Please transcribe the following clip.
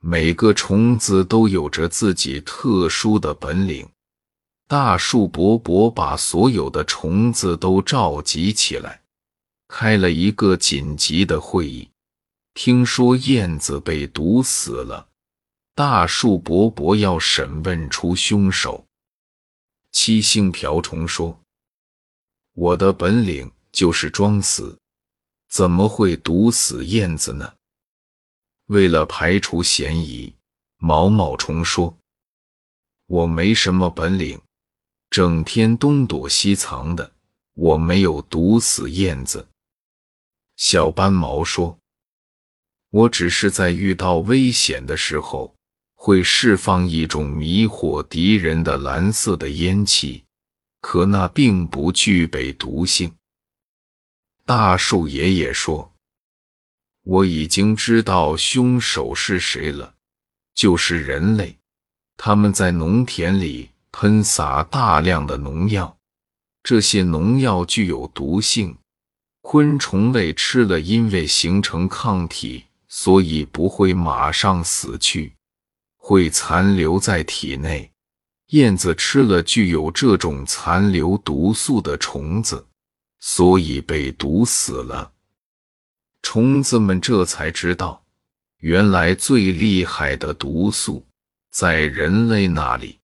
每个虫子都有着自己特殊的本领。大树伯伯把所有的虫子都召集起来，开了一个紧急的会议。听说燕子被毒死了，大树伯伯要审问出凶手。七星瓢虫说：“我的本领就是装死，怎么会毒死燕子呢？”为了排除嫌疑，毛毛虫说：“我没什么本领。”整天东躲西藏的，我没有毒死燕子。小斑毛说：“我只是在遇到危险的时候，会释放一种迷惑敌人的蓝色的烟气，可那并不具备毒性。”大树爷爷说：“我已经知道凶手是谁了，就是人类，他们在农田里。”喷洒大量的农药，这些农药具有毒性，昆虫类吃了，因为形成抗体，所以不会马上死去，会残留在体内。燕子吃了具有这种残留毒素的虫子，所以被毒死了。虫子们这才知道，原来最厉害的毒素在人类那里。